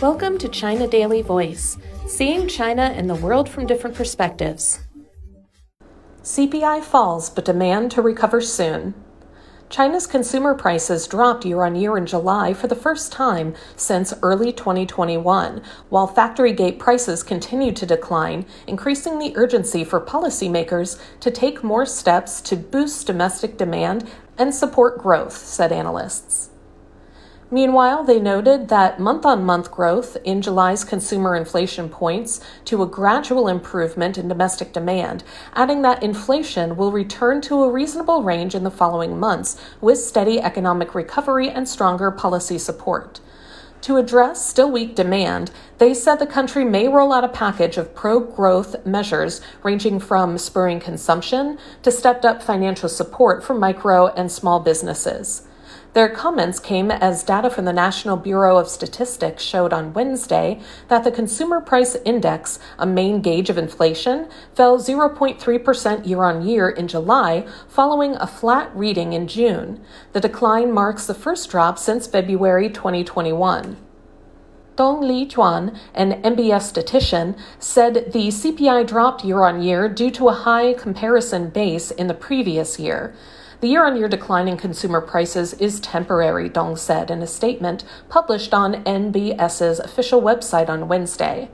Welcome to China Daily Voice, seeing China and the world from different perspectives. CPI falls, but demand to recover soon. China's consumer prices dropped year on year in July for the first time since early 2021, while factory gate prices continued to decline, increasing the urgency for policymakers to take more steps to boost domestic demand and support growth, said analysts. Meanwhile, they noted that month on month growth in July's consumer inflation points to a gradual improvement in domestic demand, adding that inflation will return to a reasonable range in the following months with steady economic recovery and stronger policy support. To address still weak demand, they said the country may roll out a package of pro growth measures ranging from spurring consumption to stepped up financial support for micro and small businesses. Their comments came as data from the National Bureau of Statistics showed on Wednesday that the Consumer Price Index, a main gauge of inflation, fell 0.3% year on year in July, following a flat reading in June. The decline marks the first drop since February 2021. Dong Lijuan, an NBS statistician, said the CPI dropped year on year due to a high comparison base in the previous year. The year on year decline in consumer prices is temporary, Dong said in a statement published on NBS's official website on Wednesday.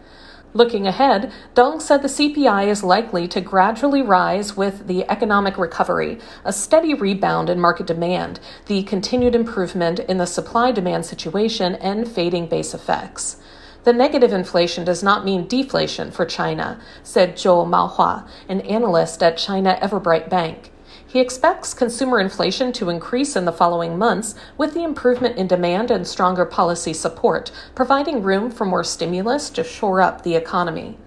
Looking ahead, Dong said the CPI is likely to gradually rise with the economic recovery, a steady rebound in market demand, the continued improvement in the supply demand situation, and fading base effects. The negative inflation does not mean deflation for China, said Zhou Maohua, an analyst at China Everbright Bank. He expects consumer inflation to increase in the following months with the improvement in demand and stronger policy support, providing room for more stimulus to shore up the economy.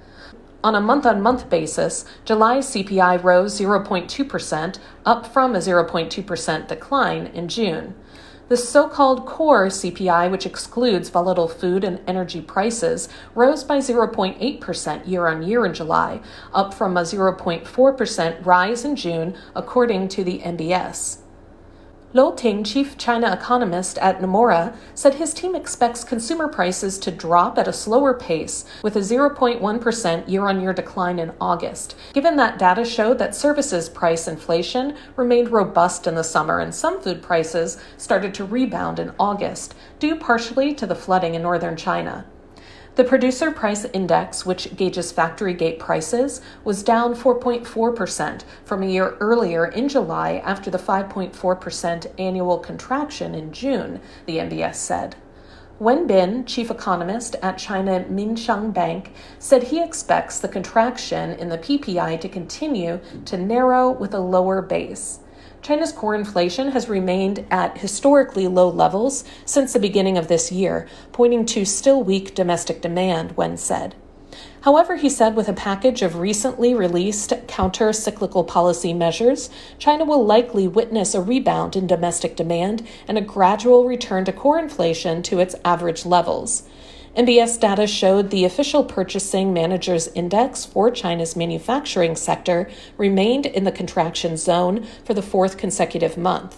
On a month on month basis, July CPI rose 0.2%, up from a 0.2% decline in June. The so called core CPI, which excludes volatile food and energy prices, rose by 0.8% year on year in July, up from a 0.4% rise in June, according to the NBS. Lu Ting, chief China economist at Nomura, said his team expects consumer prices to drop at a slower pace, with a 0.1% year on year decline in August, given that data showed that services price inflation remained robust in the summer and some food prices started to rebound in August, due partially to the flooding in northern China. The producer price index, which gauges factory gate prices, was down 4.4% from a year earlier in July after the 5.4% annual contraction in June, the NBS said. Wen Bin, chief economist at China Minsheng Bank, said he expects the contraction in the PPI to continue to narrow with a lower base. China's core inflation has remained at historically low levels since the beginning of this year, pointing to still weak domestic demand, Wen said. However, he said with a package of recently released counter cyclical policy measures, China will likely witness a rebound in domestic demand and a gradual return to core inflation to its average levels. NBS data showed the official purchasing managers index for China's manufacturing sector remained in the contraction zone for the fourth consecutive month.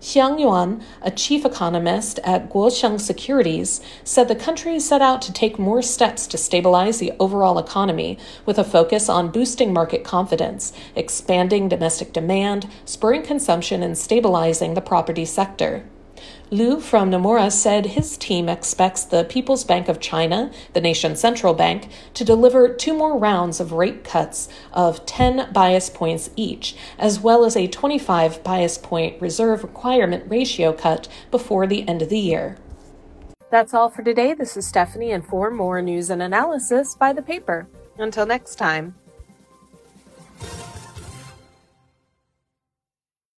Xiong Yuan, a chief economist at Guosheng Securities, said the country set out to take more steps to stabilize the overall economy with a focus on boosting market confidence, expanding domestic demand, spurring consumption, and stabilizing the property sector. Lu from Nomura said his team expects the People's Bank of China, the nation's central bank, to deliver two more rounds of rate cuts of 10 basis points each, as well as a 25 basis point reserve requirement ratio cut before the end of the year. That's all for today. This is Stephanie, and for more news and analysis, buy the paper. Until next time.